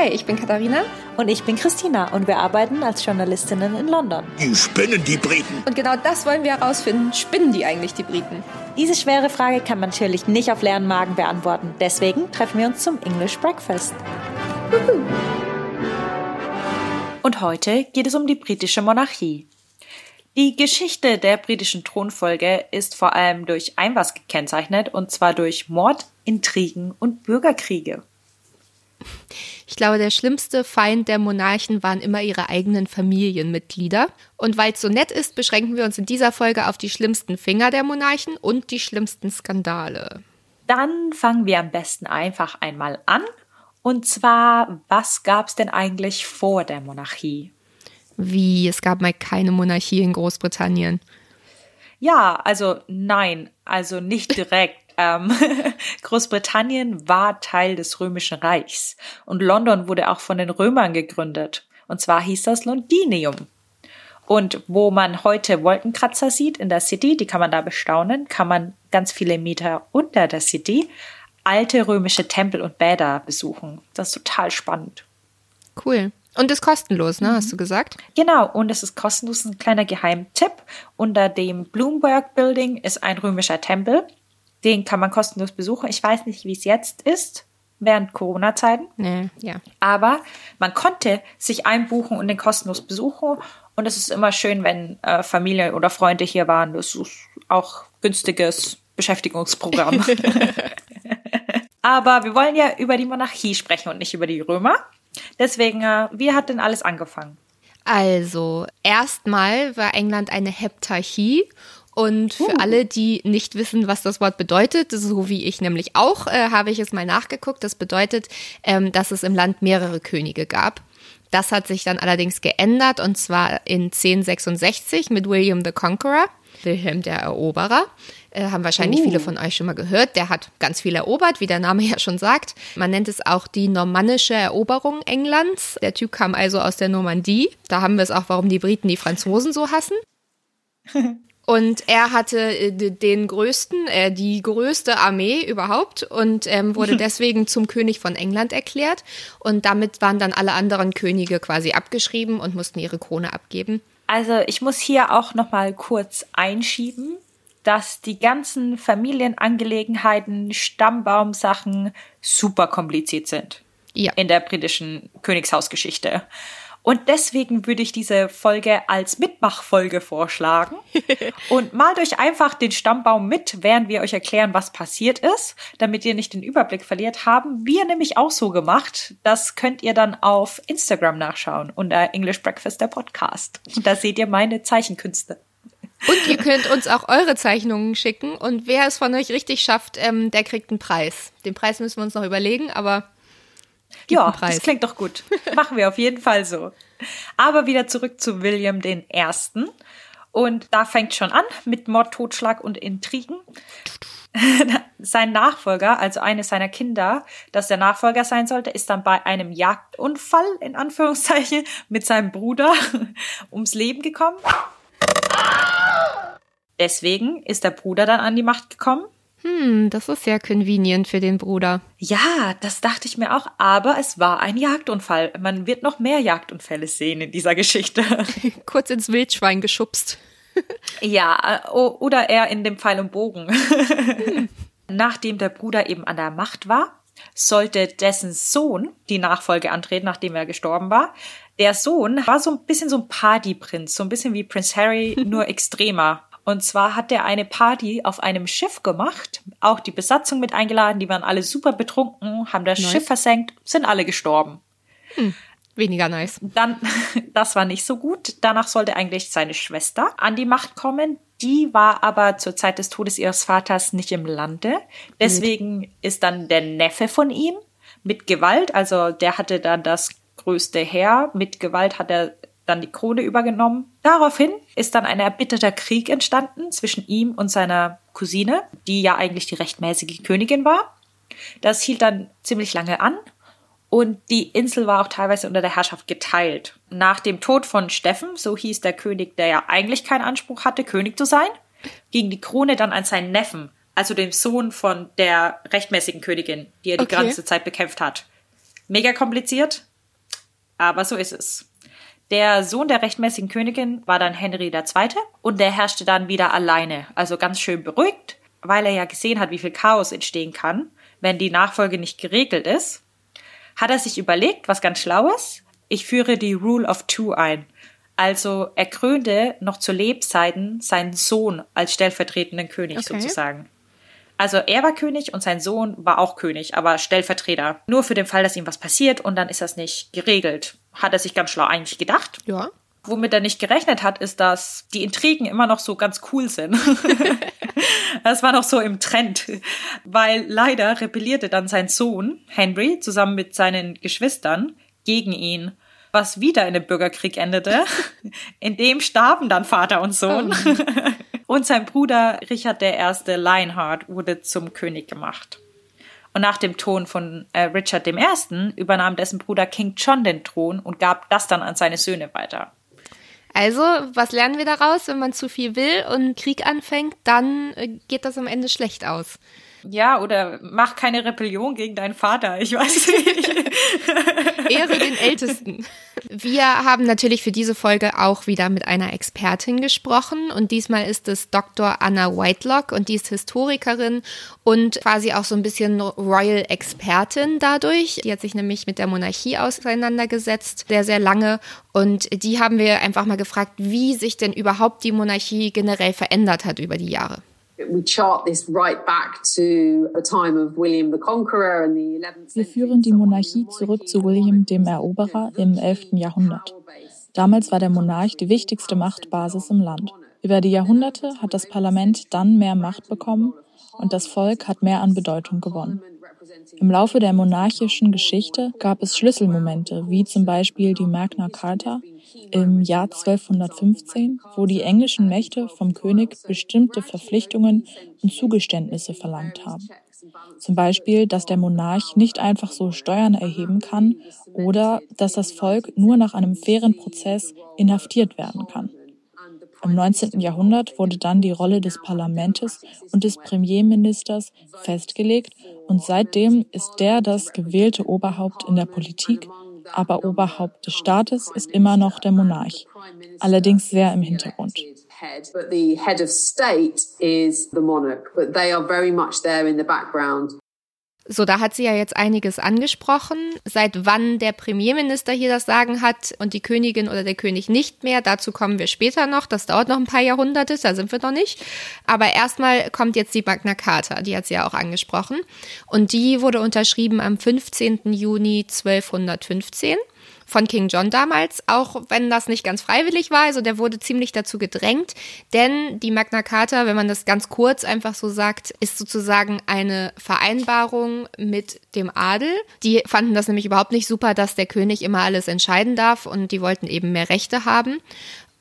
Hi, ich bin Katharina. Und ich bin Christina und wir arbeiten als Journalistinnen in London. Die spinnen die Briten. Und genau das wollen wir herausfinden. Spinnen die eigentlich die Briten? Diese schwere Frage kann man natürlich nicht auf leeren Magen beantworten. Deswegen treffen wir uns zum English Breakfast. Und heute geht es um die britische Monarchie. Die Geschichte der britischen Thronfolge ist vor allem durch ein was gekennzeichnet, und zwar durch Mord, Intrigen und Bürgerkriege. Ich glaube, der schlimmste Feind der Monarchen waren immer ihre eigenen Familienmitglieder. Und weil es so nett ist, beschränken wir uns in dieser Folge auf die schlimmsten Finger der Monarchen und die schlimmsten Skandale. Dann fangen wir am besten einfach einmal an. Und zwar, was gab es denn eigentlich vor der Monarchie? Wie, es gab mal keine Monarchie in Großbritannien. Ja, also nein, also nicht direkt. Ähm, Großbritannien war Teil des Römischen Reichs und London wurde auch von den Römern gegründet. Und zwar hieß das Londinium. Und wo man heute Wolkenkratzer sieht in der City, die kann man da bestaunen, kann man ganz viele Meter unter der City alte römische Tempel und Bäder besuchen. Das ist total spannend. Cool. Und ist kostenlos, ne? Hast du gesagt? Genau, und es ist kostenlos ein kleiner Geheimtipp. Unter dem Bloomberg Building ist ein römischer Tempel. Den kann man kostenlos besuchen. Ich weiß nicht, wie es jetzt ist, während Corona-Zeiten. Nee, ja. Aber man konnte sich einbuchen und den kostenlos besuchen. Und es ist immer schön, wenn äh, Familie oder Freunde hier waren. Das ist auch günstiges Beschäftigungsprogramm. Aber wir wollen ja über die Monarchie sprechen und nicht über die Römer. Deswegen, äh, wie hat denn alles angefangen? Also, erstmal war England eine Heptarchie und für uh. alle, die nicht wissen, was das Wort bedeutet, so wie ich nämlich auch, äh, habe ich es mal nachgeguckt. Das bedeutet, ähm, dass es im Land mehrere Könige gab. Das hat sich dann allerdings geändert und zwar in 1066 mit William the Conqueror, Wilhelm der Eroberer. Äh, haben wahrscheinlich uh. viele von euch schon mal gehört. Der hat ganz viel erobert, wie der Name ja schon sagt. Man nennt es auch die normannische Eroberung Englands. Der Typ kam also aus der Normandie. Da haben wir es auch, warum die Briten die Franzosen so hassen. Und er hatte äh, den größten, äh, die größte Armee überhaupt und ähm, wurde deswegen zum König von England erklärt. Und damit waren dann alle anderen Könige quasi abgeschrieben und mussten ihre Krone abgeben. Also ich muss hier auch noch mal kurz einschieben dass die ganzen Familienangelegenheiten, Stammbaumsachen super kompliziert sind. Ja. In der britischen Königshausgeschichte. Und deswegen würde ich diese Folge als Mitmachfolge vorschlagen. und malt euch einfach den Stammbaum mit, während wir euch erklären, was passiert ist, damit ihr nicht den Überblick verliert. Haben wir nämlich auch so gemacht. Das könnt ihr dann auf Instagram nachschauen unter English Breakfast der Podcast. Und da seht ihr meine Zeichenkünste. Und ihr könnt uns auch eure Zeichnungen schicken. Und wer es von euch richtig schafft, ähm, der kriegt einen Preis. Den Preis müssen wir uns noch überlegen, aber. Ja, das klingt doch gut. Machen wir auf jeden Fall so. Aber wieder zurück zu William I. Und da fängt schon an mit Mord, Totschlag und Intrigen. Sein Nachfolger, also eines seiner Kinder, das der Nachfolger sein sollte, ist dann bei einem Jagdunfall in Anführungszeichen mit seinem Bruder ums Leben gekommen. Deswegen ist der Bruder dann an die Macht gekommen. Hm, das ist sehr convenient für den Bruder. Ja, das dachte ich mir auch, aber es war ein Jagdunfall. Man wird noch mehr Jagdunfälle sehen in dieser Geschichte. Kurz ins Wildschwein geschubst. ja, oder eher in dem Pfeil und Bogen. Hm. Nachdem der Bruder eben an der Macht war, sollte dessen Sohn die Nachfolge antreten, nachdem er gestorben war. Der Sohn war so ein bisschen so ein Partyprinz, so ein bisschen wie Prince Harry, nur extremer. Und zwar hat er eine Party auf einem Schiff gemacht, auch die Besatzung mit eingeladen, die waren alle super betrunken, haben das nice. Schiff versenkt, sind alle gestorben. Hm, weniger nice. Dann, das war nicht so gut. Danach sollte eigentlich seine Schwester an die Macht kommen. Die war aber zur Zeit des Todes ihres Vaters nicht im Lande. Deswegen ist dann der Neffe von ihm mit Gewalt, also der hatte dann das größte Heer, mit Gewalt hat er dann die Krone übergenommen. Daraufhin ist dann ein erbitterter Krieg entstanden zwischen ihm und seiner Cousine, die ja eigentlich die rechtmäßige Königin war. Das hielt dann ziemlich lange an und die Insel war auch teilweise unter der Herrschaft geteilt. Nach dem Tod von Steffen, so hieß der König, der ja eigentlich keinen Anspruch hatte, König zu sein, ging die Krone dann an seinen Neffen, also dem Sohn von der rechtmäßigen Königin, die er die okay. ganze Zeit bekämpft hat. Mega kompliziert, Aber so ist es. Der Sohn der rechtmäßigen Königin war dann Henry II. und der herrschte dann wieder alleine, also ganz schön beruhigt, weil er ja gesehen hat, wie viel Chaos entstehen kann, wenn die Nachfolge nicht geregelt ist, hat er sich überlegt, was ganz Schlaues, ich führe die Rule of Two ein. Also er krönte noch zu Lebzeiten seinen Sohn als stellvertretenden König okay. sozusagen. Also er war König und sein Sohn war auch König, aber Stellvertreter. Nur für den Fall, dass ihm was passiert und dann ist das nicht geregelt. Hat er sich ganz schlau eigentlich gedacht. Ja. Womit er nicht gerechnet hat, ist, dass die Intrigen immer noch so ganz cool sind. das war noch so im Trend, weil leider rebellierte dann sein Sohn Henry zusammen mit seinen Geschwistern gegen ihn, was wieder in einem Bürgerkrieg endete. In dem starben dann Vater und Sohn. Oh. Und sein Bruder Richard I. Lionheart wurde zum König gemacht. Und nach dem Ton von äh, Richard I. übernahm dessen Bruder King John den Thron und gab das dann an seine Söhne weiter. Also, was lernen wir daraus? Wenn man zu viel will und Krieg anfängt, dann äh, geht das am Ende schlecht aus. Ja, oder mach keine Rebellion gegen deinen Vater. Ich weiß nicht. Ehre den Ältesten. Wir haben natürlich für diese Folge auch wieder mit einer Expertin gesprochen und diesmal ist es Dr. Anna Whitelock und die ist Historikerin und quasi auch so ein bisschen Royal-Expertin dadurch. Die hat sich nämlich mit der Monarchie auseinandergesetzt, sehr, sehr lange und die haben wir einfach mal gefragt, wie sich denn überhaupt die Monarchie generell verändert hat über die Jahre. Wir führen die Monarchie zurück zu William dem Eroberer im 11. Jahrhundert. Damals war der Monarch die wichtigste Machtbasis im Land. Über die Jahrhunderte hat das Parlament dann mehr Macht bekommen und das Volk hat mehr an Bedeutung gewonnen. Im Laufe der monarchischen Geschichte gab es Schlüsselmomente, wie zum Beispiel die Magna Carta, im Jahr 1215, wo die englischen Mächte vom König bestimmte Verpflichtungen und Zugeständnisse verlangt haben. Zum Beispiel, dass der Monarch nicht einfach so Steuern erheben kann oder dass das Volk nur nach einem fairen Prozess inhaftiert werden kann. Im 19. Jahrhundert wurde dann die Rolle des Parlaments und des Premierministers festgelegt und seitdem ist der das gewählte Oberhaupt in der Politik aber Oberhaupt des Staates ist immer noch der Monarch, allerdings sehr im Hintergrund. So, da hat sie ja jetzt einiges angesprochen. Seit wann der Premierminister hier das Sagen hat und die Königin oder der König nicht mehr, dazu kommen wir später noch. Das dauert noch ein paar Jahrhunderte, da sind wir noch nicht. Aber erstmal kommt jetzt die Magna Carta, die hat sie ja auch angesprochen. Und die wurde unterschrieben am 15. Juni 1215 von King John damals, auch wenn das nicht ganz freiwillig war. Also der wurde ziemlich dazu gedrängt, denn die Magna Carta, wenn man das ganz kurz einfach so sagt, ist sozusagen eine Vereinbarung mit dem Adel. Die fanden das nämlich überhaupt nicht super, dass der König immer alles entscheiden darf und die wollten eben mehr Rechte haben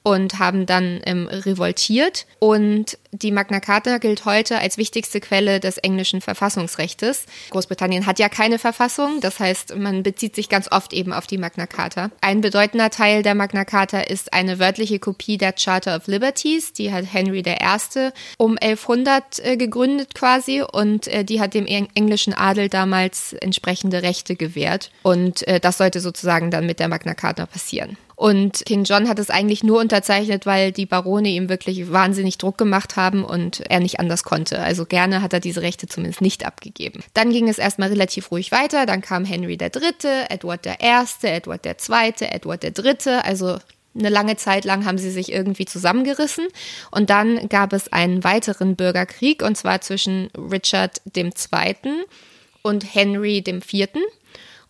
und haben dann ähm, revoltiert. Und die Magna Carta gilt heute als wichtigste Quelle des englischen Verfassungsrechtes. Großbritannien hat ja keine Verfassung, das heißt, man bezieht sich ganz oft eben auf die Magna Carta. Ein bedeutender Teil der Magna Carta ist eine wörtliche Kopie der Charter of Liberties, die hat Henry I. um 1100 äh, gegründet quasi und äh, die hat dem englischen Adel damals entsprechende Rechte gewährt. Und äh, das sollte sozusagen dann mit der Magna Carta passieren. Und King John hat es eigentlich nur unterzeichnet, weil die Barone ihm wirklich wahnsinnig Druck gemacht haben und er nicht anders konnte. Also gerne hat er diese Rechte zumindest nicht abgegeben. Dann ging es erstmal relativ ruhig weiter. Dann kam Henry III., Edward I., Edward II., Edward III., also eine lange Zeit lang haben sie sich irgendwie zusammengerissen und dann gab es einen weiteren Bürgerkrieg und zwar zwischen Richard II. und Henry IV.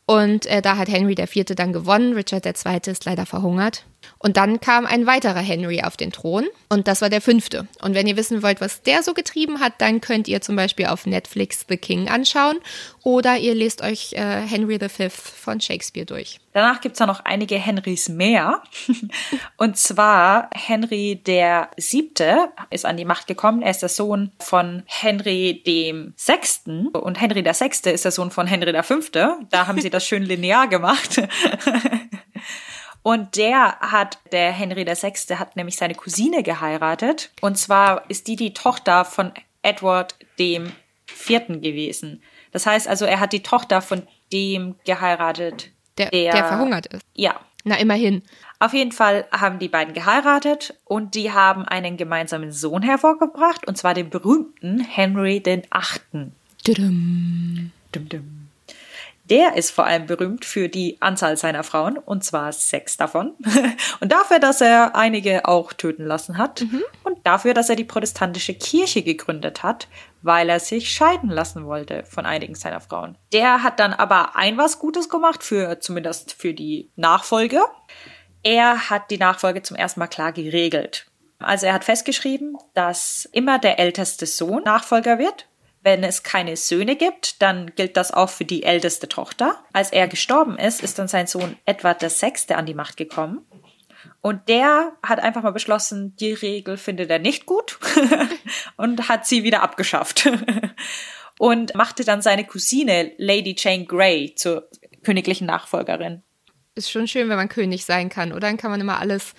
Und äh, da hat Henry IV. dann gewonnen. Richard II. ist leider verhungert. Und dann kam ein weiterer Henry auf den Thron und das war der fünfte. Und wenn ihr wissen wollt, was der so getrieben hat, dann könnt ihr zum Beispiel auf Netflix The King anschauen oder ihr lest euch äh, Henry V von Shakespeare durch. Danach gibt es noch einige Henrys mehr. und zwar Henry der Siebte ist an die Macht gekommen. Er ist der Sohn von Henry dem Sechsten und Henry der Sechste ist der Sohn von Henry der Fünfte. Da haben sie das schön linear gemacht. Und der hat, der Henry VI. hat nämlich seine Cousine geheiratet. Und zwar ist die die Tochter von Edward dem Vierten gewesen. Das heißt also, er hat die Tochter von dem geheiratet, Der, der, der verhungert ist. Ja. Na, immerhin. Auf jeden Fall haben die beiden geheiratet und die haben einen gemeinsamen Sohn hervorgebracht, und zwar den berühmten Henry den Achten. Dum, dum. Der ist vor allem berühmt für die Anzahl seiner Frauen, und zwar sechs davon. Und dafür, dass er einige auch töten lassen hat. Und dafür, dass er die protestantische Kirche gegründet hat, weil er sich scheiden lassen wollte von einigen seiner Frauen. Der hat dann aber ein was Gutes gemacht, für zumindest für die Nachfolge. Er hat die Nachfolge zum ersten Mal klar geregelt. Also er hat festgeschrieben, dass immer der älteste Sohn Nachfolger wird. Wenn es keine Söhne gibt, dann gilt das auch für die älteste Tochter. Als er gestorben ist, ist dann sein Sohn Edward VI. an die Macht gekommen. Und der hat einfach mal beschlossen, die Regel findet er nicht gut und hat sie wieder abgeschafft. und machte dann seine Cousine Lady Jane Grey zur königlichen Nachfolgerin. Ist schon schön, wenn man König sein kann, oder? Dann kann man immer alles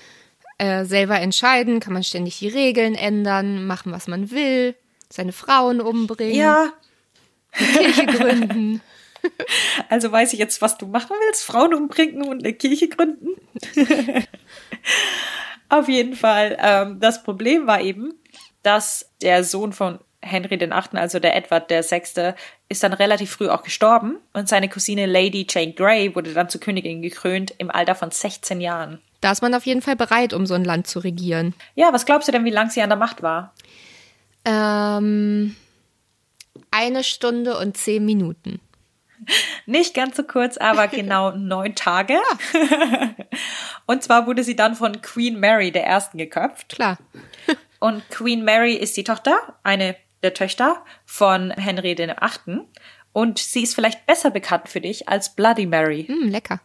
äh, selber entscheiden, kann man ständig die Regeln ändern, machen, was man will, seine Frauen umbringen, Ja, Kirche gründen. also weiß ich jetzt, was du machen willst. Frauen umbringen und eine Kirche gründen. Auf jeden Fall. Ähm, das Problem war eben, dass der Sohn von Henry den Achten, also der Edward der Sechste, ist dann relativ früh auch gestorben und seine Cousine Lady Jane Grey wurde dann zur Königin gekrönt im Alter von 16 Jahren. Da ist man auf jeden Fall bereit, um so ein Land zu regieren. Ja, was glaubst du denn, wie lang sie an der Macht war? Ähm, eine Stunde und zehn Minuten. Nicht ganz so kurz, aber genau neun Tage. Und zwar wurde sie dann von Queen Mary der Ersten geköpft. Klar. Und Queen Mary ist die Tochter, eine der Töchter von Henry den Achten. Und sie ist vielleicht besser bekannt für dich als Bloody Mary. Hm, lecker.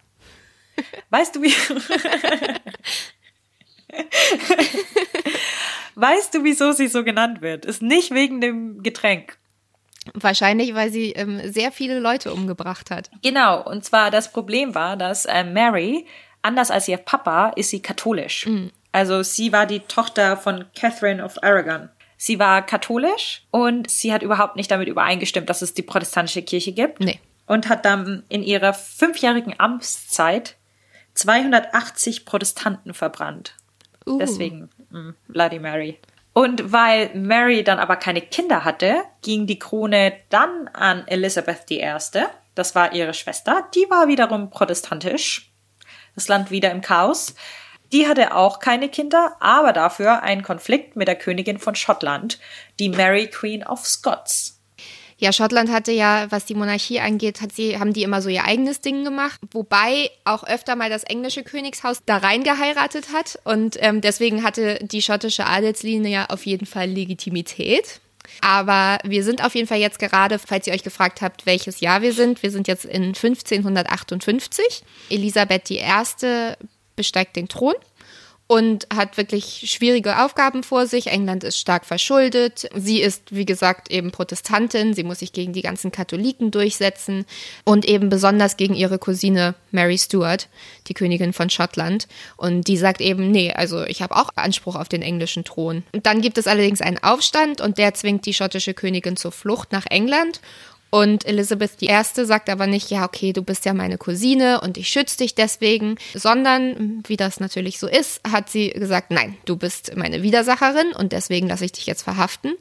Weißt du, wie. weißt du, wieso sie so genannt wird? Ist nicht wegen dem Getränk. Wahrscheinlich, weil sie ähm, sehr viele Leute umgebracht hat. Genau, und zwar das Problem war, dass äh, Mary, anders als ihr Papa, ist sie katholisch. Also sie war die Tochter von Catherine of Aragon. Sie war katholisch und sie hat überhaupt nicht damit übereingestimmt, dass es die protestantische Kirche gibt. Nee. Und hat dann in ihrer fünfjährigen Amtszeit 280 Protestanten verbrannt. Uh. Deswegen mm, Bloody Mary. Und weil Mary dann aber keine Kinder hatte, ging die Krone dann an Elisabeth I. Das war ihre Schwester. Die war wiederum protestantisch. Das Land wieder im Chaos. Die hatte auch keine Kinder, aber dafür einen Konflikt mit der Königin von Schottland, die Mary Queen of Scots. Ja, Schottland hatte ja, was die Monarchie angeht, sie, haben die immer so ihr eigenes Ding gemacht, wobei auch öfter mal das englische Königshaus da rein geheiratet hat und ähm, deswegen hatte die schottische Adelslinie ja auf jeden Fall Legitimität. Aber wir sind auf jeden Fall jetzt gerade, falls ihr euch gefragt habt, welches Jahr wir sind, wir sind jetzt in 1558. Elisabeth I. besteigt den Thron und hat wirklich schwierige Aufgaben vor sich. England ist stark verschuldet. Sie ist, wie gesagt, eben Protestantin. Sie muss sich gegen die ganzen Katholiken durchsetzen und eben besonders gegen ihre Cousine Mary Stuart, die Königin von Schottland. Und die sagt eben, nee, also ich habe auch Anspruch auf den englischen Thron. Und dann gibt es allerdings einen Aufstand und der zwingt die schottische Königin zur Flucht nach England. Und Elizabeth I. sagt aber nicht, ja, okay, du bist ja meine Cousine und ich schütze dich deswegen, sondern, wie das natürlich so ist, hat sie gesagt, nein, du bist meine Widersacherin und deswegen lasse ich dich jetzt verhaften.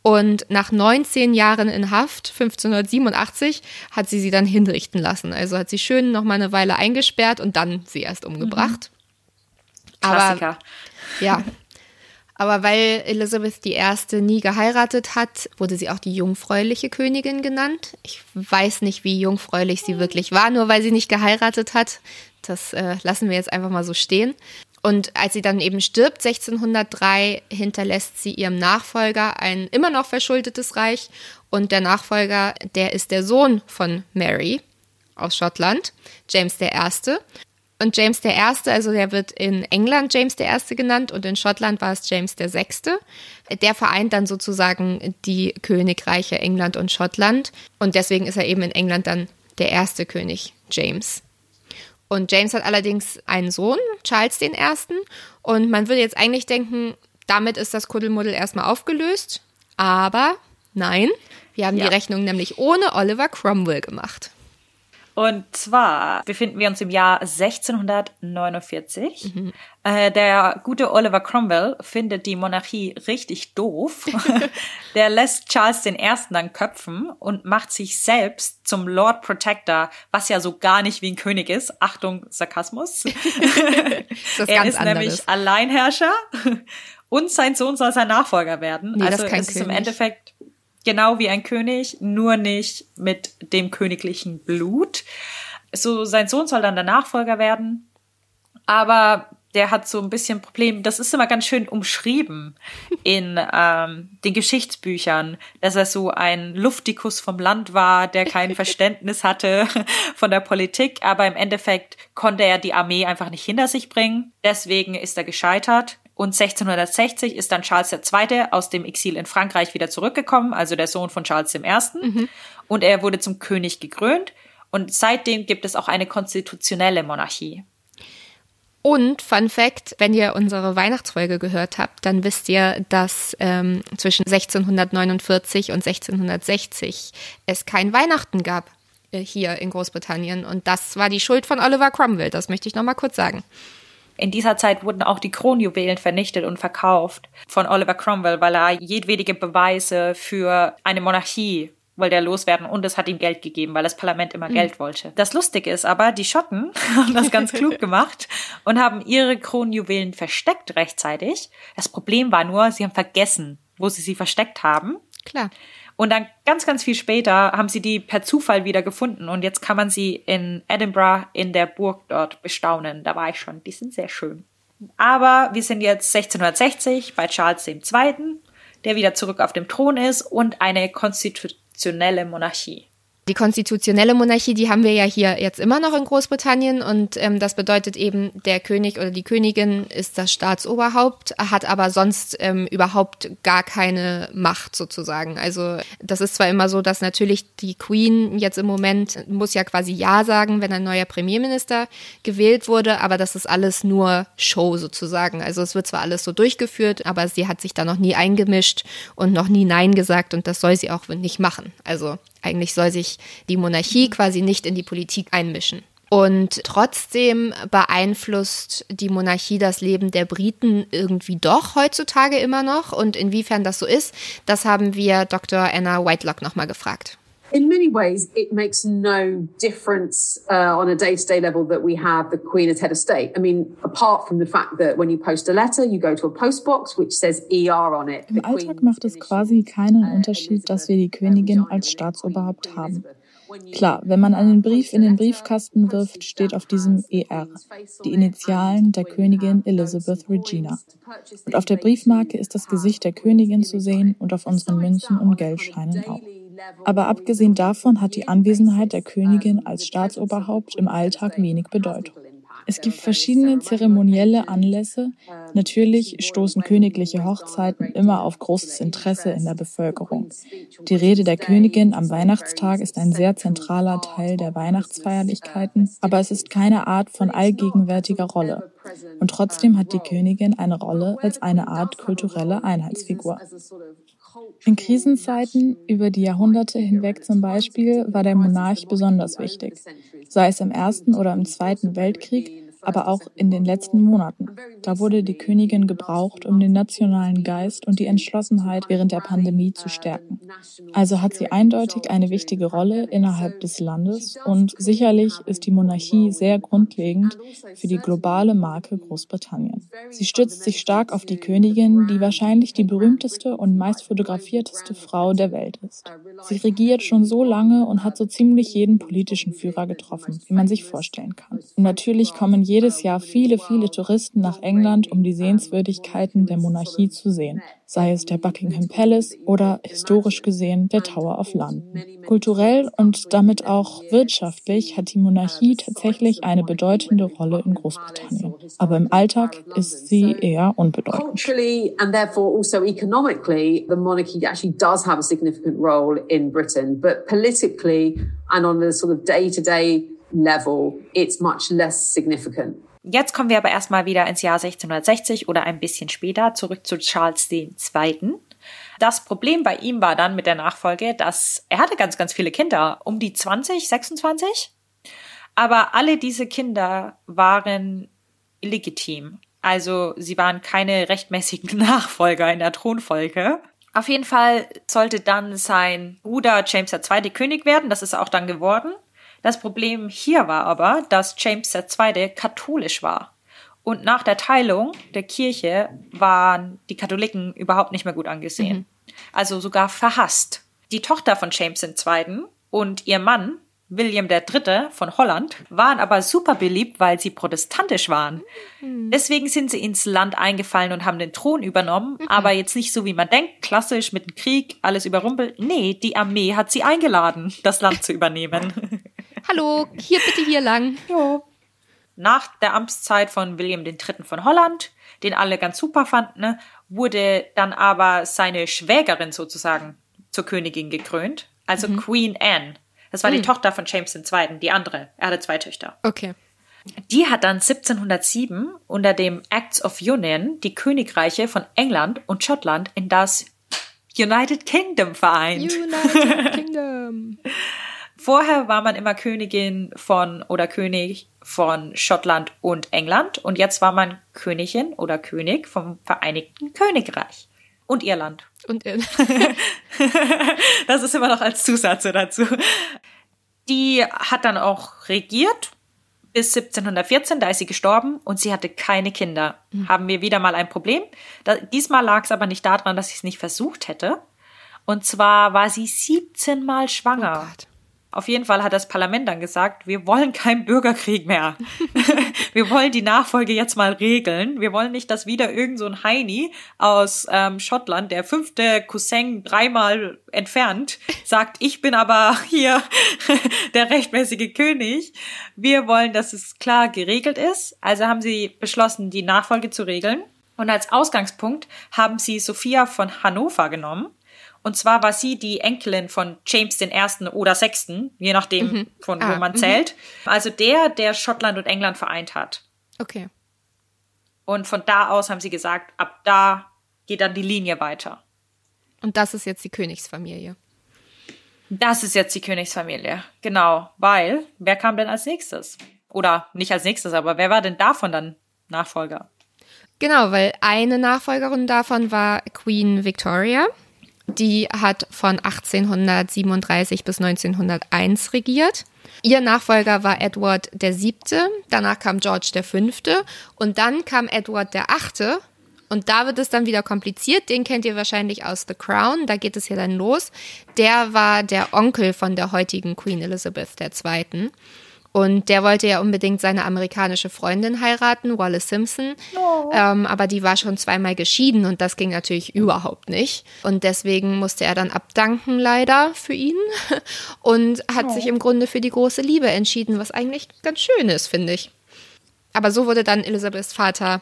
Und nach 19 Jahren in Haft, 1587, hat sie sie dann hinrichten lassen. Also hat sie schön noch mal eine Weile eingesperrt und dann sie erst umgebracht. Aber Klassiker. ja. Aber weil Elizabeth I. nie geheiratet hat, wurde sie auch die jungfräuliche Königin genannt. Ich weiß nicht, wie jungfräulich sie wirklich war, nur weil sie nicht geheiratet hat. Das äh, lassen wir jetzt einfach mal so stehen. Und als sie dann eben stirbt, 1603, hinterlässt sie ihrem Nachfolger ein immer noch verschuldetes Reich. Und der Nachfolger, der ist der Sohn von Mary aus Schottland, James I. Und James I., also der wird in England James I. genannt und in Schottland war es James VI. Der vereint dann sozusagen die Königreiche England und Schottland. Und deswegen ist er eben in England dann der erste König, James. Und James hat allerdings einen Sohn, Charles I. Und man würde jetzt eigentlich denken, damit ist das Kuddelmuddel erstmal aufgelöst. Aber nein, wir haben Ja. die Rechnung nämlich ohne Oliver Cromwell gemacht. Und zwar befinden wir uns im Jahr 1649. Mhm. Äh, der gute Oliver Cromwell findet die Monarchie richtig doof. der lässt Charles I. dann köpfen und macht sich selbst zum Lord Protector, was ja so gar nicht wie ein König ist. Achtung, Sarkasmus. er ist anderes. nämlich Alleinherrscher und sein Sohn soll sein Nachfolger werden. Nee, also das ist, es ist im Endeffekt genau wie ein König, nur nicht mit dem königlichen Blut. So, sein Sohn soll dann der Nachfolger werden. Aber der hat so ein bisschen Problem. Das ist immer ganz schön umschrieben in ähm, den Geschichtsbüchern, dass er so ein Luftikus vom Land war, der kein Verständnis hatte von der Politik, aber im Endeffekt konnte er die Armee einfach nicht hinter sich bringen. Deswegen ist er gescheitert. Und 1660 ist dann Charles II. aus dem Exil in Frankreich wieder zurückgekommen, also der Sohn von Charles I. Mhm. Und er wurde zum König gekrönt. Und seitdem gibt es auch eine konstitutionelle Monarchie. Und Fun Fact, wenn ihr unsere Weihnachtsfolge gehört habt, dann wisst ihr, dass ähm, zwischen 1649 und 1660 es kein Weihnachten gab äh, hier in Großbritannien. Und das war die Schuld von Oliver Cromwell. Das möchte ich noch mal kurz sagen. In dieser Zeit wurden auch die Kronjuwelen vernichtet und verkauft von Oliver Cromwell, weil er jedwedige Beweise für eine Monarchie wollte er loswerden und es hat ihm Geld gegeben, weil das Parlament immer mhm. Geld wollte. Das Lustige ist aber, die Schotten haben das ganz klug gemacht und haben ihre Kronjuwelen versteckt rechtzeitig. Das Problem war nur, sie haben vergessen, wo sie sie versteckt haben. Klar. Und dann ganz, ganz viel später haben sie die per Zufall wieder gefunden und jetzt kann man sie in Edinburgh in der Burg dort bestaunen. Da war ich schon. Die sind sehr schön. Aber wir sind jetzt 1660 bei Charles II., der wieder zurück auf dem Thron ist und eine konstitutionelle Monarchie. Die konstitutionelle Monarchie, die haben wir ja hier jetzt immer noch in Großbritannien und ähm, das bedeutet eben, der König oder die Königin ist das Staatsoberhaupt, hat aber sonst ähm, überhaupt gar keine Macht sozusagen. Also das ist zwar immer so, dass natürlich die Queen jetzt im Moment muss ja quasi Ja sagen, wenn ein neuer Premierminister gewählt wurde, aber das ist alles nur Show sozusagen. Also es wird zwar alles so durchgeführt, aber sie hat sich da noch nie eingemischt und noch nie Nein gesagt und das soll sie auch nicht machen. Also eigentlich soll sich die Monarchie quasi nicht in die Politik einmischen. Und trotzdem beeinflusst die Monarchie das Leben der Briten irgendwie doch heutzutage immer noch. Und inwiefern das so ist, das haben wir Dr. Anna Whitelock nochmal gefragt. In many ways, it makes no difference uh, on a day to day level that we have the Queen as head of state. I mean, apart from the fact that when you post a letter, you go to a post box which says ER on it. Im Alltag macht es quasi keinen uh, Unterschied, dass wir die Königin als Staatsoberhaupt haben. Klar, wenn man einen Brief in den Briefkasten wirft, steht auf diesem ER, die Initialen der Königin Elizabeth Regina. Und auf der Briefmarke ist das Gesicht der Königin zu sehen und auf unseren Münzen und Geldscheinen auch. Aber abgesehen davon hat die Anwesenheit der Königin als Staatsoberhaupt im Alltag wenig Bedeutung. Es gibt verschiedene zeremonielle Anlässe. Natürlich stoßen königliche Hochzeiten immer auf großes Interesse in der Bevölkerung. Die Rede der Königin am Weihnachtstag ist ein sehr zentraler Teil der Weihnachtsfeierlichkeiten, aber es ist keine Art von allgegenwärtiger Rolle. Und trotzdem hat die Königin eine Rolle als eine Art kulturelle Einheitsfigur. In Krisenzeiten über die Jahrhunderte hinweg zum Beispiel war der Monarch besonders wichtig, sei es im Ersten oder im Zweiten Weltkrieg aber auch in den letzten Monaten. Da wurde die Königin gebraucht, um den nationalen Geist und die Entschlossenheit während der Pandemie zu stärken. Also hat sie eindeutig eine wichtige Rolle innerhalb des Landes und sicherlich ist die Monarchie sehr grundlegend für die globale Marke Großbritannien. Sie stützt sich stark auf die Königin, die wahrscheinlich die berühmteste und meist fotografierteste Frau der Welt ist. Sie regiert schon so lange und hat so ziemlich jeden politischen Führer getroffen, wie man sich vorstellen kann. Und natürlich kommen jedes Jahr viele, viele Touristen nach England, um die Sehenswürdigkeiten der Monarchie zu sehen, sei es der Buckingham Palace oder historisch gesehen der Tower of London. Kulturell und damit auch wirtschaftlich hat die Monarchie tatsächlich eine bedeutende Rolle in Großbritannien. Aber im Alltag ist sie eher unbedeutend. Also and on the sort of day-to-day -day level, it's much less significant. Jetzt kommen wir aber erstmal wieder ins Jahr 1660 oder ein bisschen später zurück zu Charles II. Das Problem bei ihm war dann mit der Nachfolge, dass er hatte ganz, ganz viele Kinder. Um die 20, 26? Aber alle diese Kinder waren illegitim. Also sie waren keine rechtmäßigen Nachfolger in der Thronfolge. Auf jeden Fall sollte dann sein Bruder James II. König werden. Das ist auch dann geworden. Das Problem hier war aber, dass James II. katholisch war. Und nach der Teilung der Kirche waren die Katholiken überhaupt nicht mehr gut angesehen. Mhm. Also sogar verhasst. Die Tochter von James II. und ihr Mann William III. von Holland waren aber super beliebt, weil sie protestantisch waren. Mhm. Deswegen sind sie ins Land eingefallen und haben den Thron übernommen, mhm. aber jetzt nicht so, wie man denkt, klassisch mit dem Krieg, alles überrumpelt. Nee, die Armee hat sie eingeladen, das Land zu übernehmen. Hallo, hier bitte hier lang. Jo. Nach der Amtszeit von William III. von Holland, den alle ganz super fanden, wurde dann aber seine Schwägerin sozusagen zur Königin gekrönt, also mhm. Queen Anne. Das war mhm. die Tochter von James II., die andere. Er hatte zwei Töchter. Okay. Die hat dann 1707 unter dem Acts of Union die Königreiche von England und Schottland in das United Kingdom vereint. United Kingdom. Vorher war man immer Königin von oder König von Schottland und England und jetzt war man Königin oder König vom Vereinigten Königreich und Irland. Und Irland. das ist immer noch als Zusatz dazu. Die hat dann auch regiert bis 1714, da ist sie gestorben und sie hatte keine Kinder. Mhm. Haben wir wieder mal ein Problem. Da, diesmal lag es aber nicht daran, dass sie es nicht versucht hätte. Und zwar war sie 17 Mal schwanger. Oh auf jeden Fall hat das Parlament dann gesagt, wir wollen keinen Bürgerkrieg mehr. wir wollen die Nachfolge jetzt mal regeln. Wir wollen nicht, dass wieder irgend so ein Heini aus ähm, Schottland, der fünfte Cousin dreimal entfernt, sagt, ich bin aber hier der rechtmäßige König. Wir wollen, dass es klar geregelt ist. Also haben sie beschlossen, die Nachfolge zu regeln. Und als Ausgangspunkt haben sie Sophia von Hannover genommen und zwar war sie die Enkelin von James I. oder VI., je nachdem, mhm. von wo ah, man mhm. zählt. Also der, der Schottland und England vereint hat. Okay. Und von da aus haben sie gesagt, ab da geht dann die Linie weiter. Und das ist jetzt die Königsfamilie. Das ist jetzt die Königsfamilie, genau. Weil, wer kam denn als nächstes? Oder nicht als nächstes, aber wer war denn davon dann Nachfolger? Genau, weil eine Nachfolgerin davon war Queen Victoria. Die hat von 1837 bis 1901 regiert. Ihr Nachfolger war Edward VII., danach kam George V. und dann kam Edward VIII. Und da wird es dann wieder kompliziert. Den kennt ihr wahrscheinlich aus The Crown. Da geht es ja dann los. Der war der Onkel von der heutigen Queen Elizabeth II. Und der wollte ja unbedingt seine amerikanische Freundin heiraten, Wallace Simpson. Oh. Ähm, aber die war schon zweimal geschieden und das ging natürlich überhaupt nicht. Und deswegen musste er dann abdanken, leider für ihn. Und hat oh. sich im Grunde für die große Liebe entschieden, was eigentlich ganz schön ist, finde ich. Aber so wurde dann Elisabeths Vater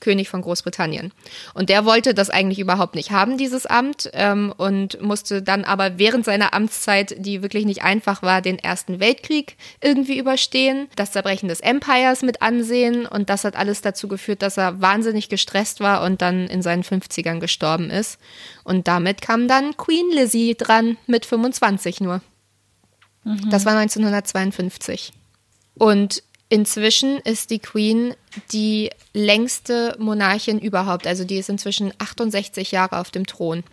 König von Großbritannien. Und der wollte das eigentlich überhaupt nicht haben, dieses Amt, ähm, und musste dann aber während seiner Amtszeit, die wirklich nicht einfach war, den Ersten Weltkrieg irgendwie überstehen, das Zerbrechen des Empires mit ansehen. Und das hat alles dazu geführt, dass er wahnsinnig gestresst war und dann in seinen 50ern gestorben ist. Und damit kam dann Queen Lizzie dran mit 25 nur. Mhm. Das war 1952. Und Inzwischen ist die Queen die längste Monarchin überhaupt. Also die ist inzwischen 68 Jahre auf dem Thron.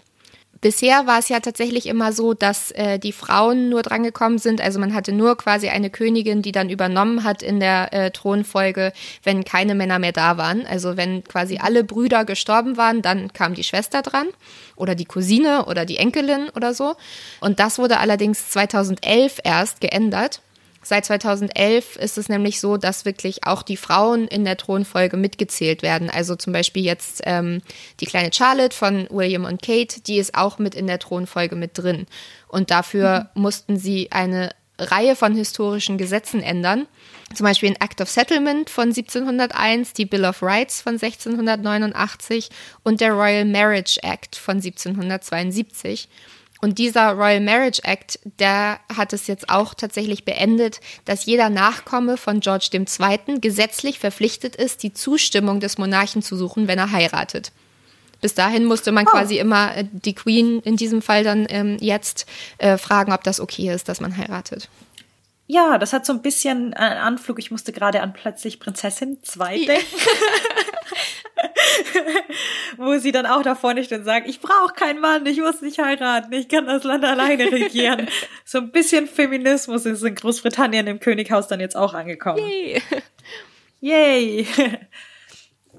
Bisher war es ja tatsächlich immer so, dass äh, die Frauen nur drangekommen sind. Also man hatte nur quasi eine Königin, die dann übernommen hat in der äh, Thronfolge, wenn keine Männer mehr da waren. Also wenn quasi alle Brüder gestorben waren, dann kam die Schwester dran oder die Cousine oder die Enkelin oder so. Und das wurde allerdings 2011 erst geändert. Seit 2011 ist es nämlich so, dass wirklich auch die Frauen in der Thronfolge mitgezählt werden. Also zum Beispiel jetzt ähm, die kleine Charlotte von William und Kate, die ist auch mit in der Thronfolge mit drin. Und dafür mhm. mussten sie eine Reihe von historischen Gesetzen ändern. Zum Beispiel ein Act of Settlement von 1701, die Bill of Rights von 1689 und der Royal Marriage Act von 1772. Und dieser Royal Marriage Act, der hat es jetzt auch tatsächlich beendet, dass jeder Nachkomme von George II. gesetzlich verpflichtet ist, die Zustimmung des Monarchen zu suchen, wenn er heiratet. Bis dahin musste man oh. quasi immer äh, die Queen in diesem Fall dann ähm, jetzt äh, fragen, ob das okay ist, dass man heiratet. Ja, das hat so ein bisschen einen Anflug. Ich musste gerade an plötzlich Prinzessin 2 denken. Wo sie dann auch davor nicht und sagt, ich brauche keinen Mann, ich muss nicht heiraten, ich kann das Land alleine regieren. so ein bisschen Feminismus ist in Großbritannien im Könighaus dann jetzt auch angekommen. Yay! Yay!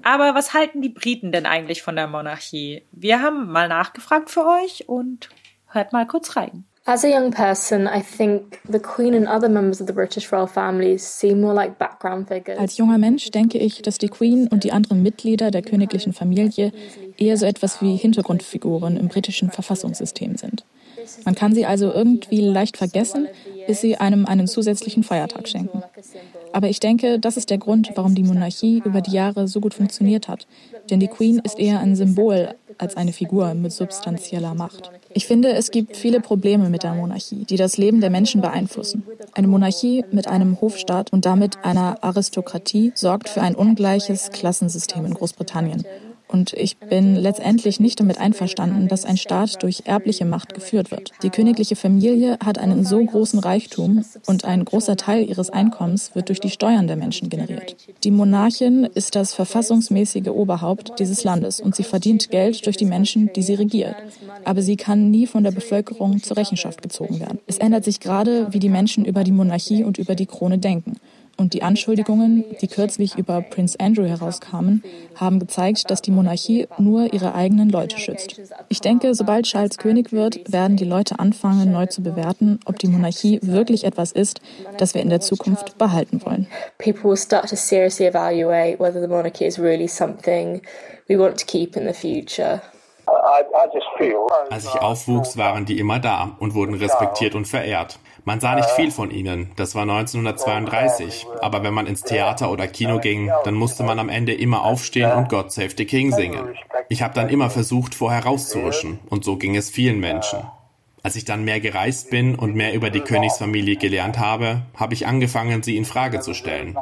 Aber was halten die Briten denn eigentlich von der Monarchie? Wir haben mal nachgefragt für euch und hört mal kurz rein. As a young person, I think the Queen and other members of the British royal family seem more like background figures. Als junger Mensch denke ich, dass die Queen und die anderen Mitglieder der königlichen Familie eher so etwas wie Hintergrundfiguren im britischen Verfassungssystem sind. Man kann sie also irgendwie leicht vergessen, bis sie einem einen zusätzlichen Feiertag schenken. Aber ich denke, das ist der Grund, warum die Monarchie über die Jahre so gut funktioniert hat. Denn die Queen ist eher ein Symbol als eine Figur mit substanzieller Macht. Ich finde, es gibt viele Probleme mit der Monarchie, die das Leben der Menschen beeinflussen. Eine Monarchie mit einem Hofstaat und damit einer Aristokratie sorgt für ein ungleiches Klassensystem in Großbritannien und ich bin letztendlich nicht damit einverstanden, dass ein Staat durch erbliche Macht geführt wird. Die königliche Familie hat einen so großen Reichtum und ein großer Teil ihres Einkommens wird durch die Steuern der Menschen generiert. Die Monarchin ist das verfassungsmäßige Oberhaupt dieses Landes und sie verdient Geld durch die Menschen, die sie regiert. Aber sie kann nie von der Bevölkerung zur Rechenschaft gezogen werden. Es ändert sich gerade, wie die Menschen über die Monarchie und über die Krone denken. Und die Anschuldigungen, die kürzlich über Prince Andrew herauskamen, haben gezeigt, dass die Monarchie nur ihre eigenen Leute schützt. Ich denke, sobald Charles König wird, werden die Leute anfangen, neu zu bewerten, ob die Monarchie wirklich etwas ist, das wir in der Zukunft behalten wollen. People will start to seriously evaluate whether the monarchy is really something we want to keep in the future. Als ich aufwuchs, waren die immer da und wurden respektiert und verehrt. Man sah nicht viel von ihnen, das war 1932, aber wenn man ins Theater oder Kino ging, dann musste man am Ende immer aufstehen und God Save the King singen. Ich habe dann immer versucht, vorher rauszurutschen und so ging es vielen Menschen. Als ich dann mehr gereist bin und mehr über die Königsfamilie gelernt habe, habe ich angefangen, sie in Frage zu stellen.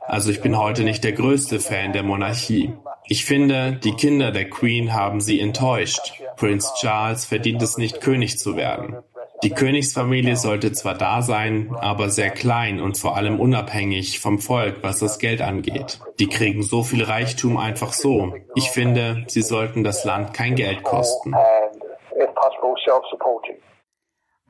Also ich bin heute nicht der größte Fan der Monarchie. Ich finde, die Kinder der Queen haben sie enttäuscht. Prince Charles verdient es nicht, König zu werden. Die Königsfamilie sollte zwar da sein, aber sehr klein und vor allem unabhängig vom Volk, was das Geld angeht. Die kriegen so viel Reichtum einfach so. Ich finde, sie sollten das Land kein Geld kosten.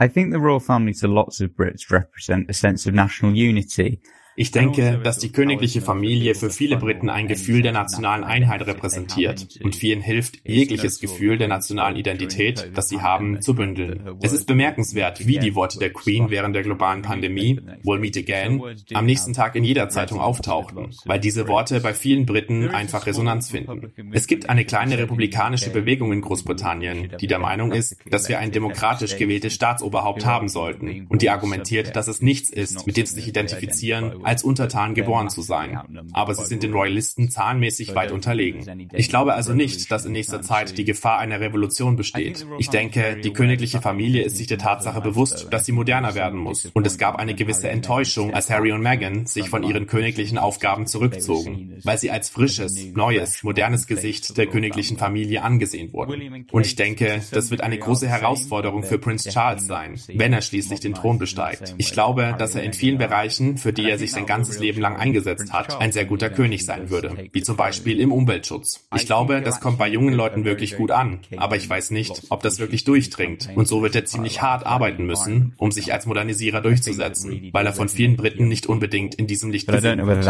I think the royal family to lots of Brits represent a sense of national unity ich denke, dass die königliche Familie für viele Briten ein Gefühl der nationalen Einheit repräsentiert und vielen hilft, jegliches Gefühl der nationalen Identität, das sie haben, zu bündeln. Es ist bemerkenswert, wie die Worte der Queen während der globalen Pandemie, We'll Meet Again, am nächsten Tag in jeder Zeitung auftauchten, weil diese Worte bei vielen Briten einfach Resonanz finden. Es gibt eine kleine republikanische Bewegung in Großbritannien, die der Meinung ist, dass wir ein demokratisch gewähltes Staatsoberhaupt haben sollten. Und die argumentiert, dass es nichts ist, mit dem sie sich identifizieren, als Untertan geboren zu sein. Aber sie sind den Royalisten zahlenmäßig weit unterlegen. Ich glaube also nicht, dass in nächster Zeit die Gefahr einer Revolution besteht. Ich denke, die königliche Familie ist sich der Tatsache bewusst, dass sie moderner werden muss. Und es gab eine gewisse Enttäuschung, als Harry und Meghan sich von ihren königlichen Aufgaben zurückzogen, weil sie als frisches, neues, modernes Gesicht der königlichen Familie angesehen wurden. Und ich denke, das wird eine große Herausforderung für Prince Charles sein, wenn er schließlich den Thron besteigt. Ich glaube, dass er in vielen Bereichen, für die er sich sein ganzes Leben lang eingesetzt hat, ein sehr guter König sein würde, wie zum Beispiel im Umweltschutz. Ich glaube, das kommt bei jungen Leuten wirklich gut an, aber ich weiß nicht, ob das wirklich durchdringt. Und so wird er ziemlich hart arbeiten müssen, um sich als Modernisierer durchzusetzen, weil er von vielen Briten nicht unbedingt in diesem Licht gesehen wird.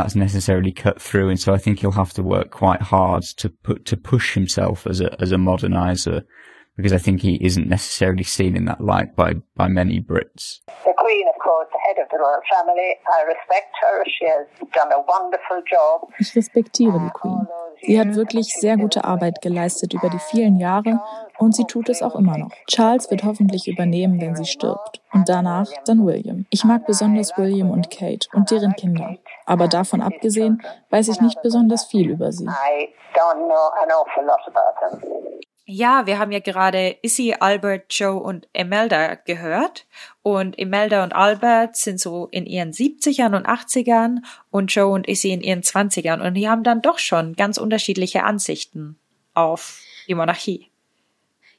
Because I think he isn't necessarily seen in that light by, by many Brits. The Queen, of course, the head of the royal family. I respect her. She has done a wonderful job. Ich respektiere die Queen. Sie hat wirklich sehr gute Arbeit geleistet über die vielen Jahre und sie tut es auch immer noch. Charles wird hoffentlich übernehmen, wenn sie stirbt. Und danach dann William. Ich mag besonders William und Kate und deren Kinder. Aber davon abgesehen weiß ich nicht besonders viel über sie. I don't know an awful lot about them. Ja, wir haben ja gerade Issy, Albert, Joe und Imelda gehört. Und Imelda und Albert sind so in ihren 70ern und 80ern und Joe und Issy in ihren 20ern. Und die haben dann doch schon ganz unterschiedliche Ansichten auf die Monarchie.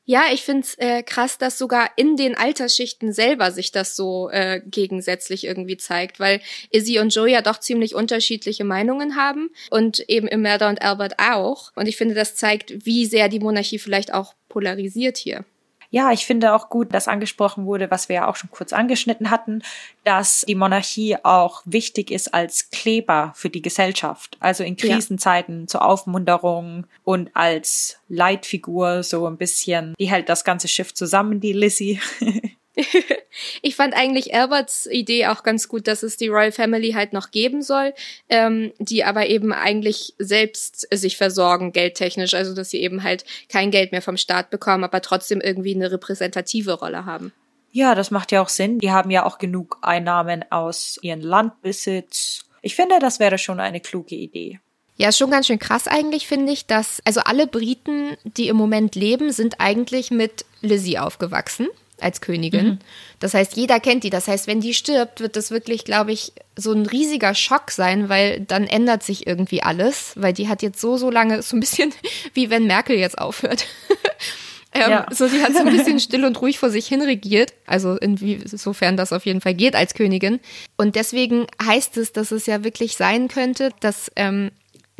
Ja, ich find's äh, krass, dass sogar in den Altersschichten selber sich das so äh, gegensätzlich irgendwie zeigt, weil Izzy und Joe ja doch ziemlich unterschiedliche Meinungen haben und eben Imelda und Albert auch. Und ich finde, das zeigt, wie sehr die Monarchie vielleicht auch polarisiert hier. Ja, ich finde auch gut, dass angesprochen wurde, was wir ja auch schon kurz angeschnitten hatten, dass die Monarchie auch wichtig ist als Kleber für die Gesellschaft. Also in Krisenzeiten ja. zur Aufmunterung und als Leitfigur so ein bisschen, die hält das ganze Schiff zusammen, die Lizzie. ich fand eigentlich Alberts Idee auch ganz gut, dass es die Royal Family halt noch geben soll, ähm, die aber eben eigentlich selbst sich versorgen, geldtechnisch. Also, dass sie eben halt kein Geld mehr vom Staat bekommen, aber trotzdem irgendwie eine repräsentative Rolle haben. Ja, das macht ja auch Sinn. Die haben ja auch genug Einnahmen aus ihrem Landbesitz. Ich finde, das wäre schon eine kluge Idee. Ja, ist schon ganz schön krass eigentlich, finde ich, dass, also alle Briten, die im Moment leben, sind eigentlich mit Lizzie aufgewachsen als Königin. Mhm. Das heißt, jeder kennt die. Das heißt, wenn die stirbt, wird das wirklich, glaube ich, so ein riesiger Schock sein, weil dann ändert sich irgendwie alles, weil die hat jetzt so, so lange, so ein bisschen wie wenn Merkel jetzt aufhört. ähm, ja. So, die hat so ein bisschen still und ruhig vor sich hin regiert, also insofern das auf jeden Fall geht als Königin. Und deswegen heißt es, dass es ja wirklich sein könnte, dass ähm,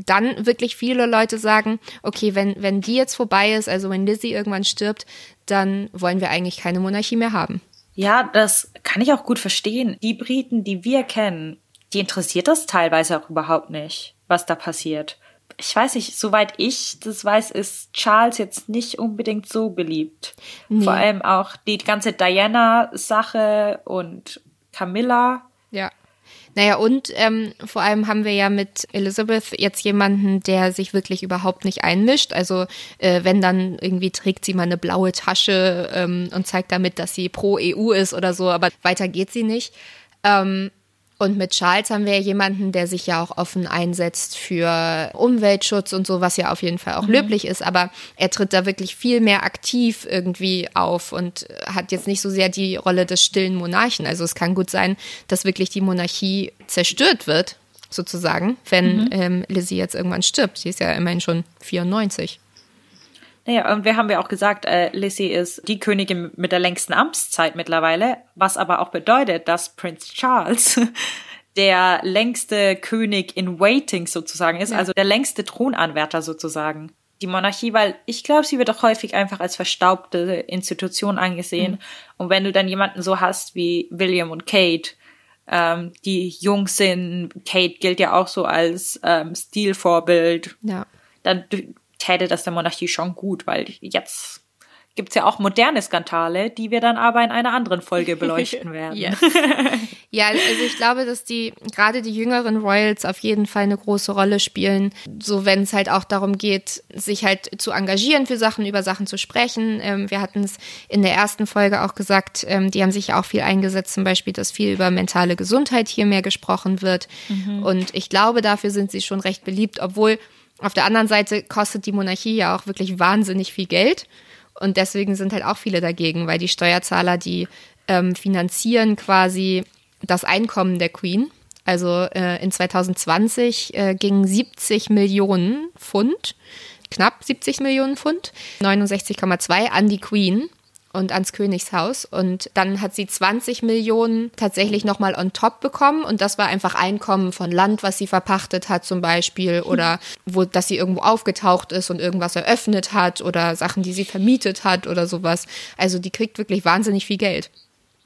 dann wirklich viele Leute sagen, okay, wenn, wenn die jetzt vorbei ist, also wenn Lizzie irgendwann stirbt, dann wollen wir eigentlich keine Monarchie mehr haben. Ja, das kann ich auch gut verstehen. Die Briten, die wir kennen, die interessiert das teilweise auch überhaupt nicht, was da passiert. Ich weiß nicht, soweit ich das weiß, ist Charles jetzt nicht unbedingt so beliebt. Nee. Vor allem auch die ganze Diana-Sache und Camilla. Ja. Naja, und ähm, vor allem haben wir ja mit Elizabeth jetzt jemanden, der sich wirklich überhaupt nicht einmischt. Also äh, wenn dann irgendwie trägt sie mal eine blaue Tasche ähm, und zeigt damit, dass sie pro EU ist oder so, aber weiter geht sie nicht. Ähm, und mit Charles haben wir ja jemanden, der sich ja auch offen einsetzt für Umweltschutz und so, was ja auf jeden Fall auch mhm. löblich ist. Aber er tritt da wirklich viel mehr aktiv irgendwie auf und hat jetzt nicht so sehr die Rolle des stillen Monarchen. Also es kann gut sein, dass wirklich die Monarchie zerstört wird, sozusagen, wenn mhm. ähm, Lizzie jetzt irgendwann stirbt. Sie ist ja immerhin schon 94. Naja, und wir haben ja auch gesagt, äh, Lizzie ist die Königin mit der längsten Amtszeit mittlerweile, was aber auch bedeutet, dass Prinz Charles der längste König in Waiting sozusagen ist, ja. also der längste Thronanwärter sozusagen. Die Monarchie, weil ich glaube, sie wird auch häufig einfach als verstaubte Institution angesehen. Mhm. Und wenn du dann jemanden so hast wie William und Kate, ähm, die jung sind, Kate gilt ja auch so als ähm, Stilvorbild. Ja. Dann täte das der Monarchie schon gut, weil jetzt gibt's ja auch moderne Skandale, die wir dann aber in einer anderen Folge beleuchten werden. yes. ja, also ich glaube, dass die gerade die jüngeren Royals auf jeden Fall eine große Rolle spielen, so wenn es halt auch darum geht, sich halt zu engagieren für Sachen, über Sachen zu sprechen. Ähm, wir hatten es in der ersten Folge auch gesagt, ähm, die haben sich ja auch viel eingesetzt, zum Beispiel, dass viel über mentale Gesundheit hier mehr gesprochen wird. Mhm. Und ich glaube, dafür sind sie schon recht beliebt, obwohl auf der anderen Seite kostet die Monarchie ja auch wirklich wahnsinnig viel Geld. Und deswegen sind halt auch viele dagegen, weil die Steuerzahler, die ähm, finanzieren quasi das Einkommen der Queen. Also äh, in 2020 äh, gingen 70 Millionen Pfund, knapp 70 Millionen Pfund, 69,2 an die Queen und ans Königshaus. Und dann hat sie 20 Millionen tatsächlich nochmal on top bekommen. Und das war einfach Einkommen von Land, was sie verpachtet hat zum Beispiel. Oder wo, dass sie irgendwo aufgetaucht ist und irgendwas eröffnet hat oder Sachen, die sie vermietet hat oder sowas. Also die kriegt wirklich wahnsinnig viel Geld.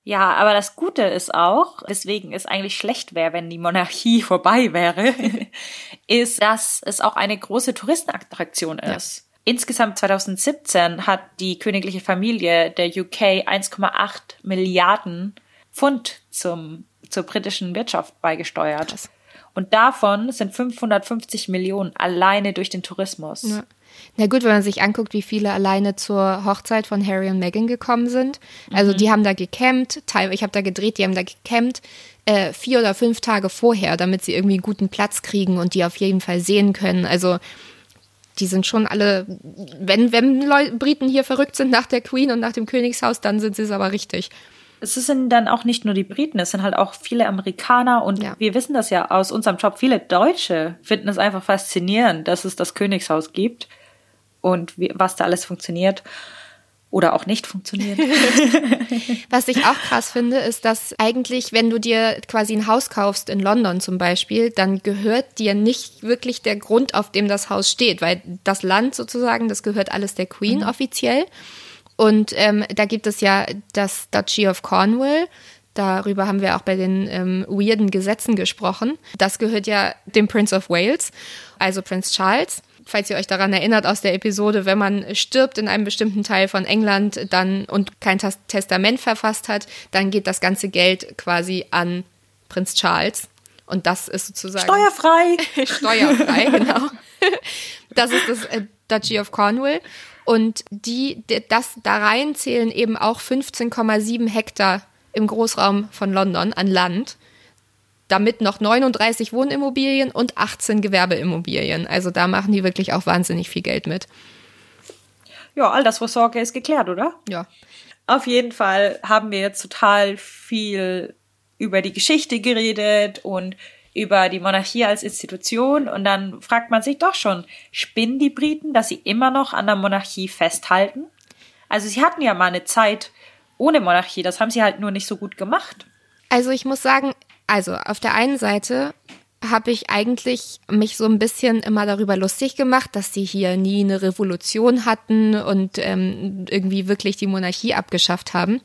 Ja, aber das Gute ist auch, weswegen es eigentlich schlecht wäre, wenn die Monarchie vorbei wäre, ist, dass es auch eine große Touristenattraktion ist. Ja. Insgesamt 2017 hat die königliche Familie der UK 1,8 Milliarden Pfund zum, zur britischen Wirtschaft beigesteuert. Und davon sind 550 Millionen alleine durch den Tourismus. Ja. Na gut, wenn man sich anguckt, wie viele alleine zur Hochzeit von Harry und Meghan gekommen sind. Also mhm. die haben da gecampt, ich habe da gedreht, die haben da gecampt äh, vier oder fünf Tage vorher, damit sie irgendwie einen guten Platz kriegen und die auf jeden Fall sehen können. Also die sind schon alle, wenn, wenn Leute, Briten hier verrückt sind nach der Queen und nach dem Königshaus, dann sind sie es aber richtig. Es sind dann auch nicht nur die Briten, es sind halt auch viele Amerikaner und ja. wir wissen das ja aus unserem Job. Viele Deutsche finden es einfach faszinierend, dass es das Königshaus gibt und wie, was da alles funktioniert. Oder auch nicht funktionieren. Was ich auch krass finde, ist, dass eigentlich, wenn du dir quasi ein Haus kaufst in London zum Beispiel, dann gehört dir nicht wirklich der Grund, auf dem das Haus steht, weil das Land sozusagen, das gehört alles der Queen mhm. offiziell. Und ähm, da gibt es ja das Duchy of Cornwall. Darüber haben wir auch bei den ähm, weirden Gesetzen gesprochen. Das gehört ja dem Prince of Wales, also Prince Charles falls ihr euch daran erinnert aus der Episode, wenn man stirbt in einem bestimmten Teil von England dann und kein Testament verfasst hat, dann geht das ganze Geld quasi an Prinz Charles. Und das ist sozusagen. Steuerfrei! steuerfrei, genau. Das ist das äh, Duchy of Cornwall. Und die, das da rein zählen eben auch 15,7 Hektar im Großraum von London an Land damit noch 39 Wohnimmobilien und 18 Gewerbeimmobilien. Also da machen die wirklich auch wahnsinnig viel Geld mit. Ja, Altersvorsorge ist geklärt, oder? Ja. Auf jeden Fall haben wir jetzt total viel über die Geschichte geredet und über die Monarchie als Institution und dann fragt man sich doch schon, spinnen die Briten, dass sie immer noch an der Monarchie festhalten? Also sie hatten ja mal eine Zeit ohne Monarchie, das haben sie halt nur nicht so gut gemacht. Also ich muss sagen, also auf der einen Seite habe ich eigentlich mich so ein bisschen immer darüber lustig gemacht, dass sie hier nie eine Revolution hatten und ähm, irgendwie wirklich die Monarchie abgeschafft haben.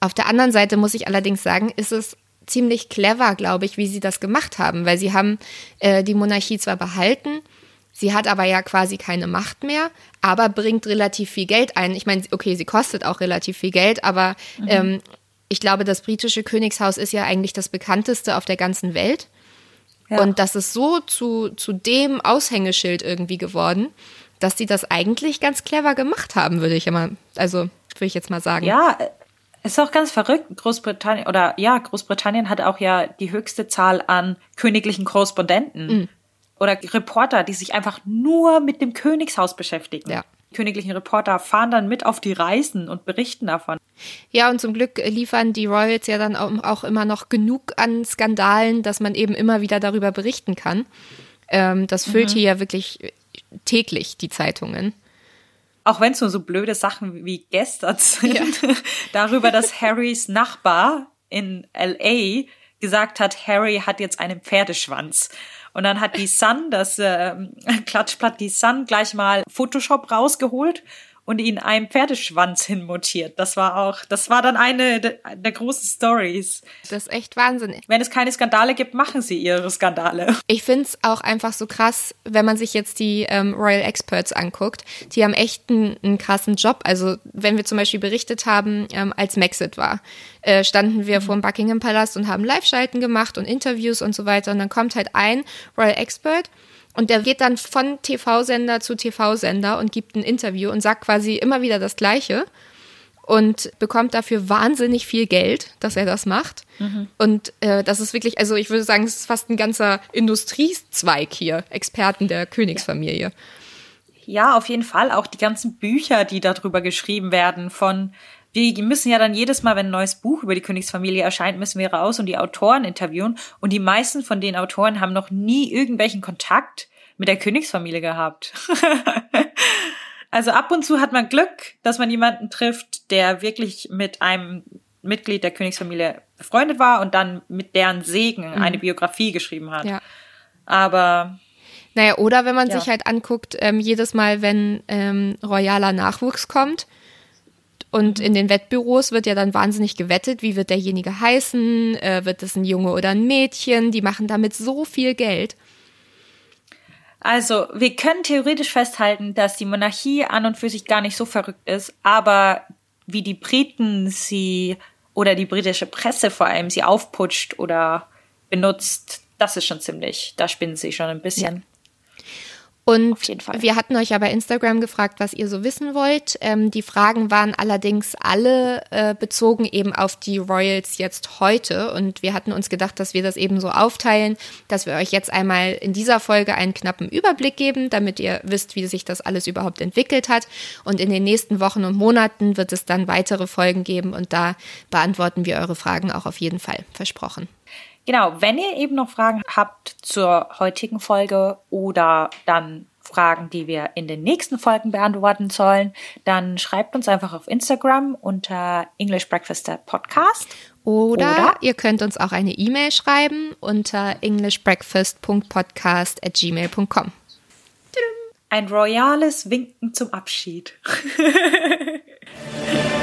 Auf der anderen Seite muss ich allerdings sagen, ist es ziemlich clever, glaube ich, wie sie das gemacht haben, weil sie haben äh, die Monarchie zwar behalten, sie hat aber ja quasi keine Macht mehr, aber bringt relativ viel Geld ein. Ich meine, okay, sie kostet auch relativ viel Geld, aber mhm. ähm, ich glaube, das britische Königshaus ist ja eigentlich das bekannteste auf der ganzen Welt. Ja. Und das ist so zu, zu dem Aushängeschild irgendwie geworden, dass sie das eigentlich ganz clever gemacht haben, würde ich immer, also würde ich jetzt mal sagen. Ja, ist auch ganz verrückt. Großbritannien oder ja, Großbritannien hat auch ja die höchste Zahl an königlichen Korrespondenten mhm. Oder Reporter, die sich einfach nur mit dem Königshaus beschäftigen. Ja königlichen Reporter fahren dann mit auf die Reisen und berichten davon. Ja, und zum Glück liefern die Royals ja dann auch immer noch genug an Skandalen, dass man eben immer wieder darüber berichten kann. Ähm, das füllt mhm. hier ja wirklich täglich die Zeitungen. Auch wenn es nur so blöde Sachen wie gestern sind, ja. darüber, dass Harrys Nachbar in LA gesagt hat, Harry hat jetzt einen Pferdeschwanz. Und dann hat die Sun, das äh, Klatschblatt, die Sun gleich mal Photoshop rausgeholt und ihn einem Pferdeschwanz hinmutiert. Das war auch, das war dann eine der, der großen Stories. Das ist echt wahnsinnig. Wenn es keine Skandale gibt, machen sie ihre Skandale. Ich finde es auch einfach so krass, wenn man sich jetzt die ähm, Royal Experts anguckt. Die haben echt einen, einen, krassen Job. Also wenn wir zum Beispiel berichtet haben, ähm, als Maxit war, äh, standen wir mhm. vor dem Buckingham Palace und haben Live-Schalten gemacht und Interviews und so weiter. Und dann kommt halt ein Royal Expert und der geht dann von TV-Sender zu TV-Sender und gibt ein Interview und sagt quasi immer wieder das Gleiche und bekommt dafür wahnsinnig viel Geld, dass er das macht. Mhm. Und äh, das ist wirklich, also ich würde sagen, es ist fast ein ganzer Industriezweig hier, Experten der Königsfamilie. Ja, auf jeden Fall. Auch die ganzen Bücher, die darüber geschrieben werden von wir müssen ja dann jedes Mal, wenn ein neues Buch über die Königsfamilie erscheint, müssen wir raus und die Autoren interviewen. Und die meisten von den Autoren haben noch nie irgendwelchen Kontakt mit der Königsfamilie gehabt. also ab und zu hat man Glück, dass man jemanden trifft, der wirklich mit einem Mitglied der Königsfamilie befreundet war und dann mit deren Segen mhm. eine Biografie geschrieben hat. Ja. Aber naja, oder wenn man ja. sich halt anguckt, ähm, jedes Mal, wenn ähm, royaler Nachwuchs kommt, und in den Wettbüros wird ja dann wahnsinnig gewettet, wie wird derjenige heißen, äh, wird es ein Junge oder ein Mädchen, die machen damit so viel Geld. Also, wir können theoretisch festhalten, dass die Monarchie an und für sich gar nicht so verrückt ist, aber wie die Briten sie oder die britische Presse vor allem sie aufputscht oder benutzt, das ist schon ziemlich, da spinnen sie schon ein bisschen. Ja. Und wir hatten euch ja bei Instagram gefragt, was ihr so wissen wollt. Ähm, die Fragen waren allerdings alle äh, bezogen eben auf die Royals jetzt heute. Und wir hatten uns gedacht, dass wir das eben so aufteilen, dass wir euch jetzt einmal in dieser Folge einen knappen Überblick geben, damit ihr wisst, wie sich das alles überhaupt entwickelt hat. Und in den nächsten Wochen und Monaten wird es dann weitere Folgen geben und da beantworten wir eure Fragen auch auf jeden Fall. Versprochen. Genau, wenn ihr eben noch Fragen habt zur heutigen Folge oder dann Fragen, die wir in den nächsten Folgen beantworten sollen, dann schreibt uns einfach auf Instagram unter English Breakfast Podcast. Oder, Oder, ihr könnt uns auch eine E-Mail schreiben unter englishbreakfast.podcast at gmail.com. Ein royales Winken zum Abschied.